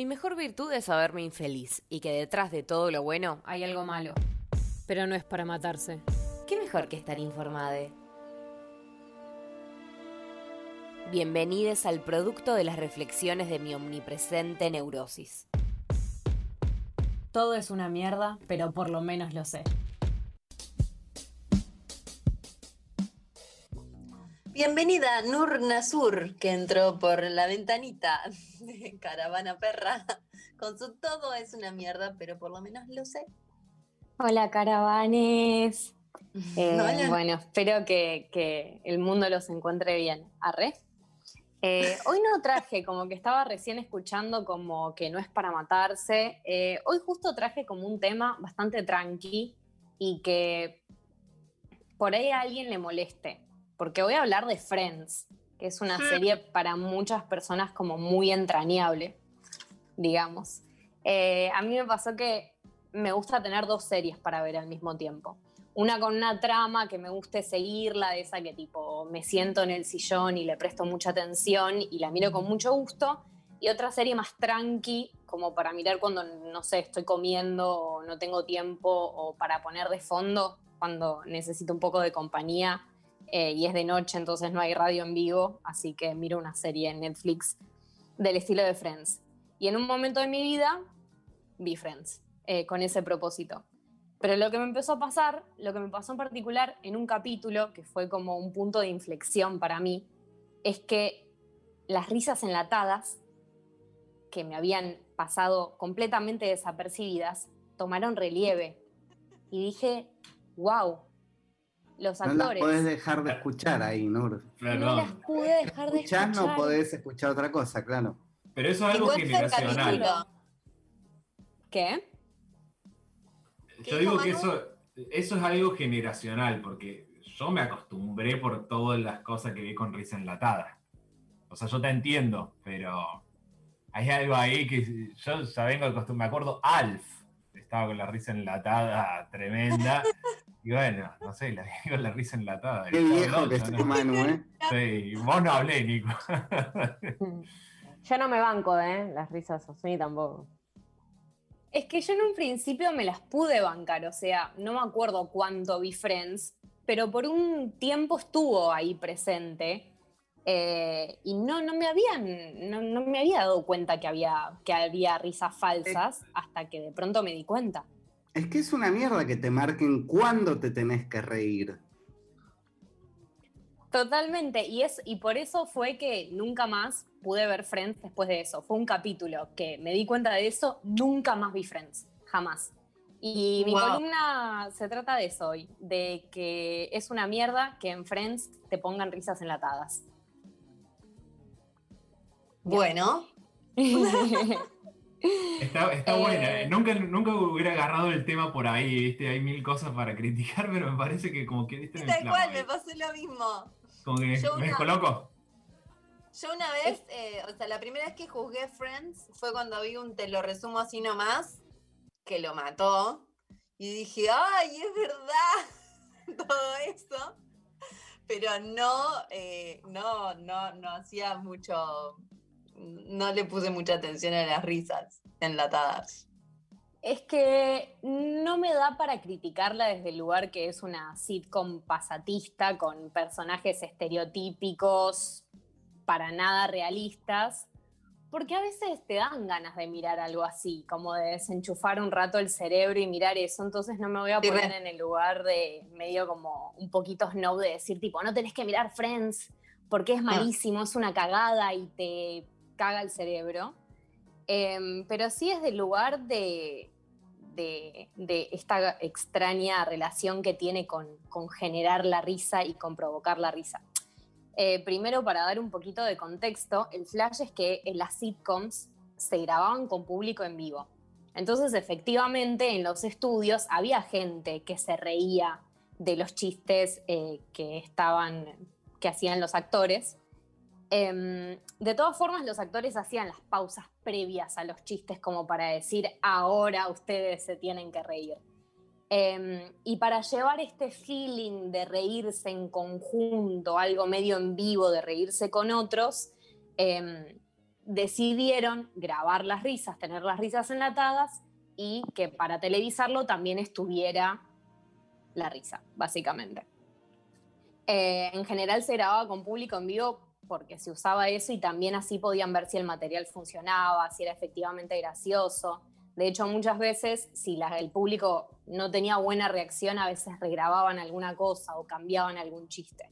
Mi mejor virtud es saberme infeliz y que detrás de todo lo bueno hay algo malo. Pero no es para matarse. ¿Qué mejor que estar informada? Bienvenidos al producto de las reflexiones de mi omnipresente neurosis. Todo es una mierda, pero por lo menos lo sé. Bienvenida Nur Nasur, que entró por la ventanita de Caravana Perra con su todo es una mierda, pero por lo menos lo sé. Hola, caravanes. Eh, bueno, espero que, el mundo los encuentre bien. Arre. Eh, hoy no traje, como que estaba recién escuchando como que no es para matarse. Eh, hoy justo traje como un tema bastante tranqui y que por ahí a alguien le moleste porque voy a hablar de Friends, que es una serie para muchas personas como muy entrañable, digamos. Eh, a mí me pasó que me gusta tener dos series para ver al mismo tiempo. Una con una trama que me guste seguirla, de esa que tipo me siento en el sillón y le presto mucha atención y la miro con mucho gusto. Y otra serie más tranqui, como para mirar cuando, no sé, estoy comiendo o no tengo tiempo o para poner de fondo cuando necesito un poco de compañía eh, y es de noche, entonces no hay radio en vivo, así que miro una serie en Netflix del estilo de Friends. Y en un momento de mi vida vi Friends eh, con ese propósito. Pero lo que me empezó a pasar, lo que me pasó en particular en un capítulo, que fue como un punto de inflexión para mí, es que las risas enlatadas, que me habían pasado completamente desapercibidas, tomaron relieve. Y dije, wow, los actores. No las podés dejar de escuchar ahí, Nur. No las pude dejar de escuchar. no podés escuchar otra cosa, claro. Pero eso es algo generacional. ¿Qué? Yo digo que eso, eso es algo generacional, porque yo me acostumbré por todas las cosas que vi con risa enlatada. O sea, yo te entiendo, pero hay algo ahí que yo ya vengo acostumbrado. Me acuerdo, Alf estaba con la risa enlatada tremenda. Y bueno, no sé, la con la risa enlatada. Qué viejo que es Manu, ¿eh? Sí, vos no hablé, Nico. Yo no me banco, ¿eh? Las risas ni tampoco. Es que yo en un principio me las pude bancar, o sea, no me acuerdo cuánto vi Friends, pero por un tiempo estuvo ahí presente. Eh, y no, no, me habían, no, me había dado cuenta que había, que había risas falsas hasta que de pronto me di cuenta. Es que es una mierda que te marquen cuándo te tenés que reír. Totalmente, y, es, y por eso fue que nunca más pude ver Friends después de eso. Fue un capítulo que me di cuenta de eso, nunca más vi Friends, jamás. Y mi columna se trata de eso hoy, de que es una mierda que en Friends te pongan risas enlatadas. Bueno. Está, está buena. Eh, nunca, nunca hubiera agarrado el tema por ahí, ¿viste? Hay mil cosas para criticar, pero me parece que como que viste Tal cual, me pasó lo mismo. Como que me una, coloco. Yo una vez, eh, o sea, la primera vez que juzgué Friends fue cuando vi un te lo resumo así nomás, que lo mató. Y dije, ¡ay, es verdad! Todo eso. Pero no, eh, no, no, no hacía mucho no le puse mucha atención a las risas enlatadas. Es que no me da para criticarla desde el lugar que es una sitcom pasatista con personajes estereotípicos para nada realistas, porque a veces te dan ganas de mirar algo así, como de desenchufar un rato el cerebro y mirar eso, entonces no me voy a poner en el lugar de medio como un poquito snow de decir tipo, no tenés que mirar Friends porque es malísimo, es una cagada y te caga el cerebro, em, pero sí es del lugar de, de, esta extraña relación que tiene con, generar la risa y con provocar la risa. Eh, primero, para dar un poquito de contexto, el flash es que en las sitcoms se grababan con público en vivo. Entonces, efectivamente, en los estudios había gente que se reía de los chistes eh, que estaban, que hacían los actores, Em, de todas formas, los actores hacían las pausas previas a los chistes como para decir, ahora ustedes se tienen que reír. Em, y para llevar este feeling de reírse en conjunto, algo medio en vivo, de reírse con otros, em, decidieron grabar las risas, tener las risas enlatadas y que para televisarlo también estuviera la risa, básicamente. Eh, en general se grababa con público en vivo porque se usaba eso y también así podían ver si el material funcionaba, si era efectivamente gracioso. De hecho, muchas veces, si el público no tenía buena reacción, a veces regrababan alguna cosa o cambiaban algún chiste.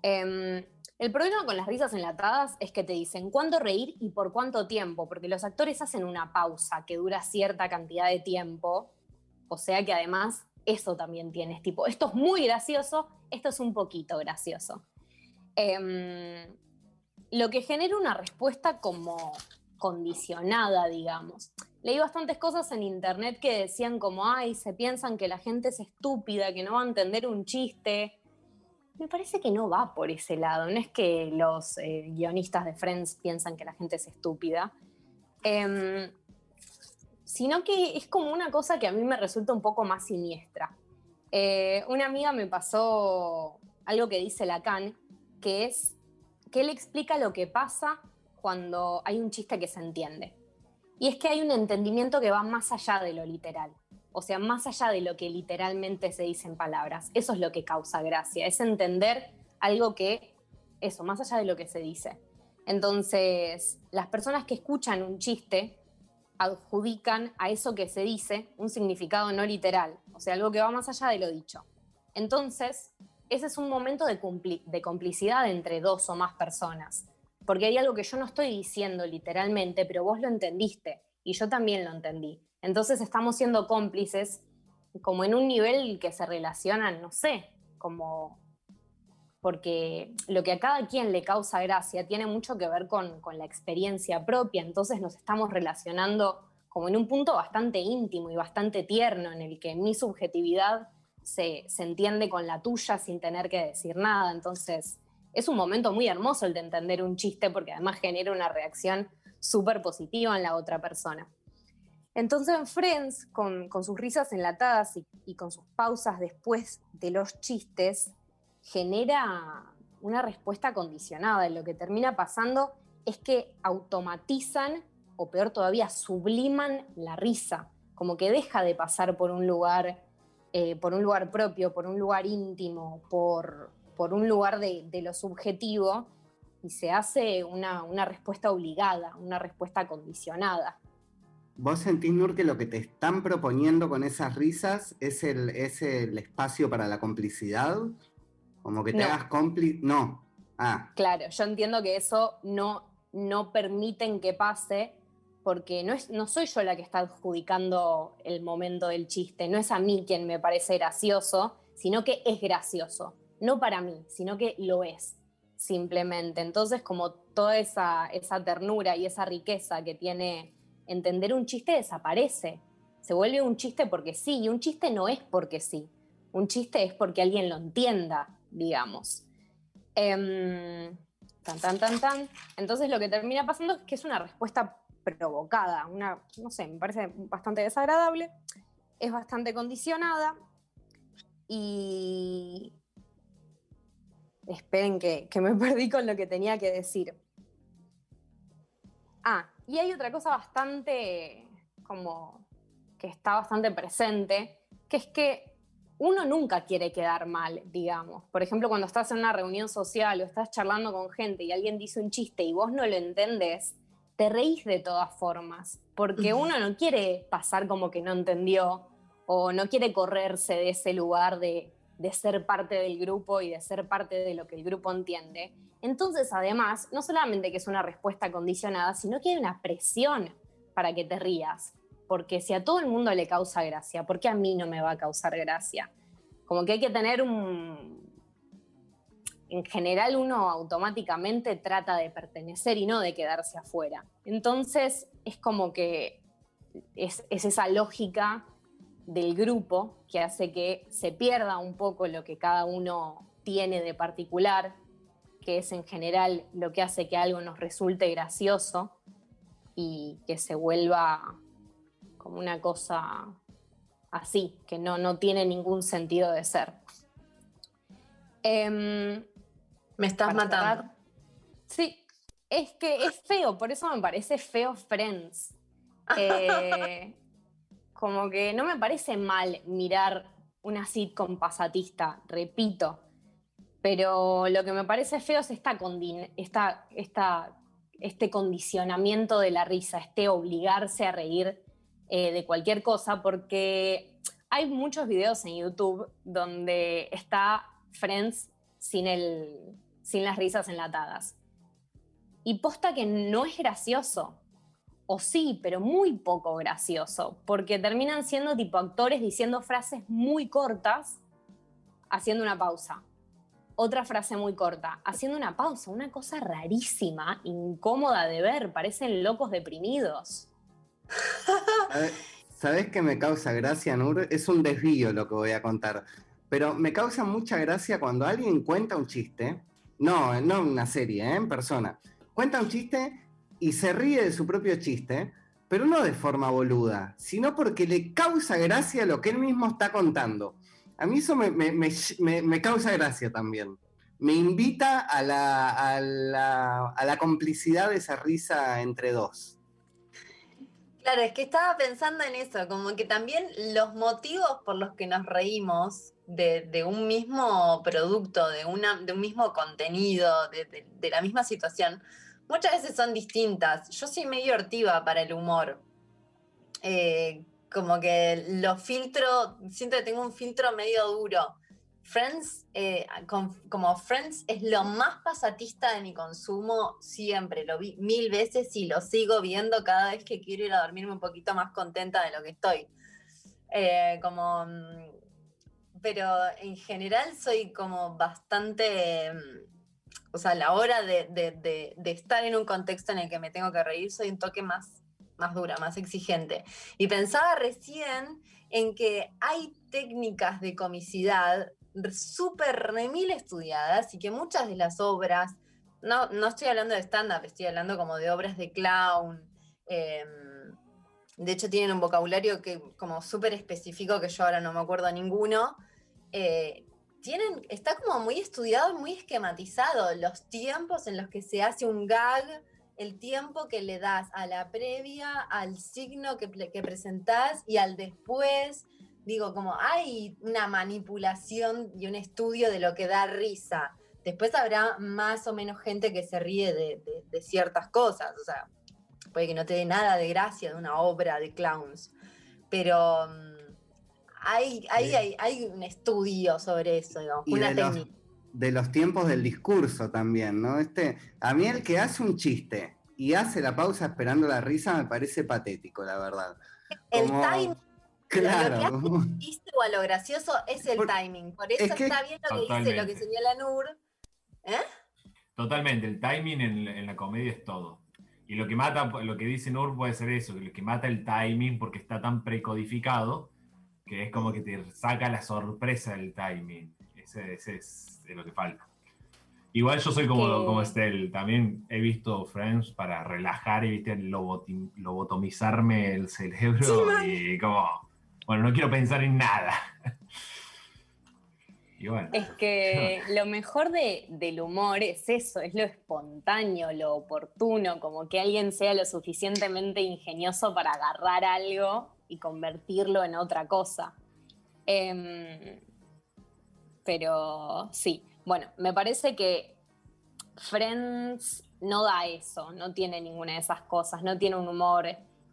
Em, el problema con las risas enlatadas es que te dicen cuándo reír y por cuánto tiempo, porque los actores hacen una pausa que dura cierta cantidad de tiempo, o sea que además eso también tienes, tipo, esto es muy gracioso, esto es un poquito gracioso. Em, lo que genera una respuesta como condicionada, digamos. Leí bastantes cosas en internet que decían como, ay, se piensan que la gente es estúpida, que no va a entender un chiste. Me parece que no va por ese lado. No es que los eh, guionistas de Friends piensan que la gente es estúpida. Em, sino que es como una cosa que a mí me resulta un poco más siniestra. Eh, una amiga me pasó algo que dice Lacan, que es que él explica lo que pasa cuando hay un chiste que se entiende. Y es que hay un entendimiento que va más allá de lo literal, o sea, más allá de lo que literalmente se dice en palabras. Eso es lo que causa gracia, es entender algo que, eso, más allá de lo que se dice. Entonces, las personas que escuchan un chiste adjudican a eso que se dice un significado no literal, o sea, algo que va más allá de lo dicho. Entonces, ese es un momento de, complicidad entre dos o más personas, porque hay algo que yo no estoy diciendo literalmente, pero vos lo entendiste y yo también lo entendí. Entonces estamos siendo cómplices como en un nivel que se relacionan, no sé, como porque lo que a cada quien le causa gracia tiene mucho que ver con, la experiencia propia, entonces nos estamos relacionando como en un punto bastante íntimo y bastante tierno, en el que mi subjetividad se, entiende con la tuya sin tener que decir nada. Entonces, es un momento muy hermoso el de entender un chiste porque además genera una reacción súper positiva en la otra persona. Entonces, en Friends, con, sus risas enlatadas y con sus pausas después de los chistes, genera una respuesta condicionada. Y lo que termina pasando es que automatizan, o peor todavía, subliman la risa, como que deja de pasar por un lugar, eh, por un lugar propio, por un lugar íntimo, por, por un lugar de, lo subjetivo, y se hace una, respuesta obligada, una respuesta condicionada. ¿Vos sentís, Nur, que lo que te están proponiendo con esas risas es el, es el espacio para la complicidad? Como que te hagas cómplice. No. Ah. Claro, yo entiendo que eso no, no permiten que pase porque no, es, no soy yo la que está adjudicando el momento del chiste, no es a mí quien me parece gracioso, sino que es gracioso. No para mí, sino que lo es, simplemente. Entonces, como toda esa, esa ternura y esa riqueza que tiene entender un chiste desaparece. Se vuelve un chiste porque sí, y un chiste no es porque sí. Un chiste es porque alguien lo entienda, digamos. Em, tan, tan, tan, tan. Entonces lo que termina pasando es que es una respuesta provocada, una, no sé, me parece bastante desagradable, es bastante condicionada y... Esperen que, que me perdí con lo que tenía que decir. Ah, y hay otra cosa bastante como que está bastante presente, que es que uno nunca quiere quedar mal, digamos. Por ejemplo, cuando estás en una reunión social o estás charlando con gente y alguien dice un chiste y vos no lo entendés, te reís de todas formas, porque uno no quiere pasar como que no entendió o no quiere correrse de ese lugar de, de ser parte del grupo y de ser parte de lo que el grupo entiende. Entonces, además, no solamente que es una respuesta condicionada, sino que hay una presión para que te rías porque si a todo el mundo le causa gracia, ¿por qué a mí no me va a causar gracia? Como que hay que tener un... En general uno automáticamente trata de pertenecer y no de quedarse afuera. Entonces es como que es, esa lógica del grupo que hace que se pierda un poco lo que cada uno tiene de particular, que es en general lo que hace que algo nos resulte gracioso y que se vuelva como una cosa así, que no, no tiene ningún sentido de ser. Em, Me estás matando. sí, Es que es feo, por eso me parece feo Friends. Eh, como que no me parece mal mirar una sitcom pasatista, repito. Pero lo que me parece feo es esta, esta, esta este condicionamiento de la risa, este obligarse a reír eh, de cualquier cosa, porque hay muchos videos en YouTube donde está Friends sin, el, sin las risas enlatadas. Y posta que no es gracioso. O sí, pero muy poco gracioso, porque terminan siendo tipo actores diciendo frases muy cortas, haciendo una pausa otra frase muy corta, haciendo una pausa, una cosa rarísima, incómoda de ver, parecen locos deprimidos. ¿Sabes qué me causa gracia, Nur? Es un desvío lo que voy a contar, pero me causa mucha gracia cuando alguien cuenta un chiste, no, no una serie, ¿eh? en persona, cuenta un chiste y se ríe de su propio chiste, pero no de forma boluda, sino porque le causa gracia lo que él mismo está contando. A mí eso me, causa gracia también. Me invita a la, a la, complicidad de esa risa entre dos. Claro, es que estaba pensando en eso, como que también los motivos por los que nos reímos de, un mismo producto, de, una, de un mismo contenido, de, de, la misma situación, muchas veces son distintas. Yo soy medio hortiva para el humor. Eh, como que lo filtro, siento que tengo un filtro medio duro. Friends, eh, como Friends es lo más pasatista de mi consumo siempre, lo vi mil veces y lo sigo viendo cada vez que quiero ir a dormirme un poquito más contenta de lo que estoy. Eh, como, mm, pero en general soy como bastante, mm, o sea, a la hora de, estar en un contexto en el que me tengo que reír, soy un toque más más dura, más exigente. Y pensaba recién en que hay técnicas de comicidad súper remil estudiadas y que muchas de las obras, no, no estoy hablando de stand-up, estoy hablando como de obras de clown, em, de hecho tienen un vocabulario que como súper específico que yo ahora no me acuerdo ninguno, eh, tienen, está como muy estudiado muy esquematizado los tiempos en los que se hace un gag, el tiempo que le das a la previa, al signo que, que presentás y al después. Digo, como hay una manipulación y un estudio de lo que da risa. Después habrá más o menos gente que se ríe de, ciertas cosas. O sea, puede que no te dé nada de gracia de una obra de clowns. Pero hay, hay, hay, un estudio sobre eso, una técnica de los tiempos del discurso también, ¿no? Este, a mí el que hace un chiste y hace la pausa esperando la risa me parece patético, la verdad. El timing. Claro. Lo que hace un chiste o a lo gracioso es el timing. Por eso está bien lo que dice, lo que señala Nur. ¿Eh? Totalmente, el timing en, la comedia es todo. Y lo que mata, lo que dice Nur puede ser eso, que lo que mata el timing porque está tan precodificado que es como que te saca la sorpresa del timing. Ese, ese es de lo que falta. Igual yo soy como, como Estel, también he visto Friends para relajar y ¿viste? lobotomizarme el cerebro y como, bueno, no quiero pensar en nada. Es que lo mejor del humor es eso, es lo espontáneo, lo oportuno, como que alguien sea lo suficientemente ingenioso para agarrar algo y convertirlo en otra cosa. Em, pero sí, bueno, me parece que Friends no da eso, no tiene ninguna de esas cosas, no tiene un humor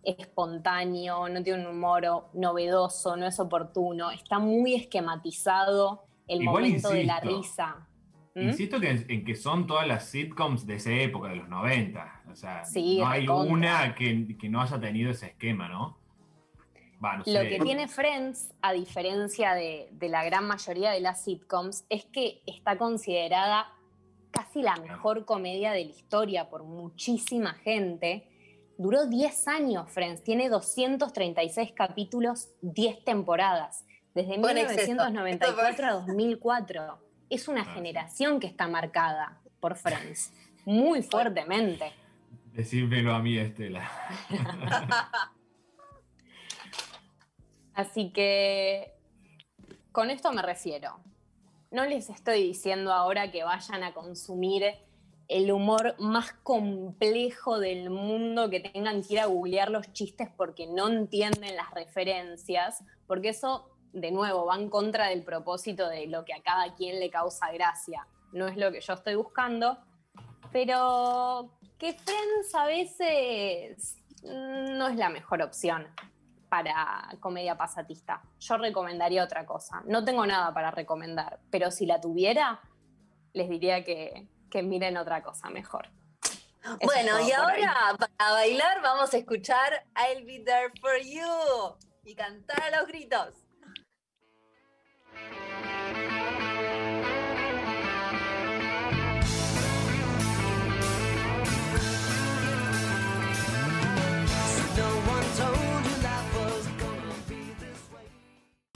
espontáneo, no tiene un humor novedoso, no es oportuno, está muy esquematizado el momento de la risa. ¿Mm? Insisto en que son todas las sitcoms de esa época, de los 90. O sea, no hay una que, que, no haya tenido ese esquema, ¿no? Lo que tiene Friends, a diferencia de, la gran mayoría de las sitcoms, es que está considerada casi la mejor comedia de la historia por muchísima gente. Duró 10 años Friends, tiene 236 capítulos, 10 temporadas, desde 1994 a 2004. Es una generación que está marcada por Friends, muy fuertemente. Decímelo a mí, Estela. Así que con esto me refiero. No les estoy diciendo ahora que vayan a consumir el humor más complejo del mundo, que tengan que ir a googlear los chistes porque no entienden las referencias, porque eso, de nuevo, va en contra del propósito de lo que a cada quien le causa gracia. No es lo que yo estoy buscando, pero que Friends a veces no es la mejor opción para comedia pasatista. Yo recomendaría otra cosa. No tengo nada para recomendar, pero si la tuviera, les diría que, que miren otra cosa mejor. bueno, y ahora para bailar vamos a escuchar I'll Be There For You y cantar a los gritos.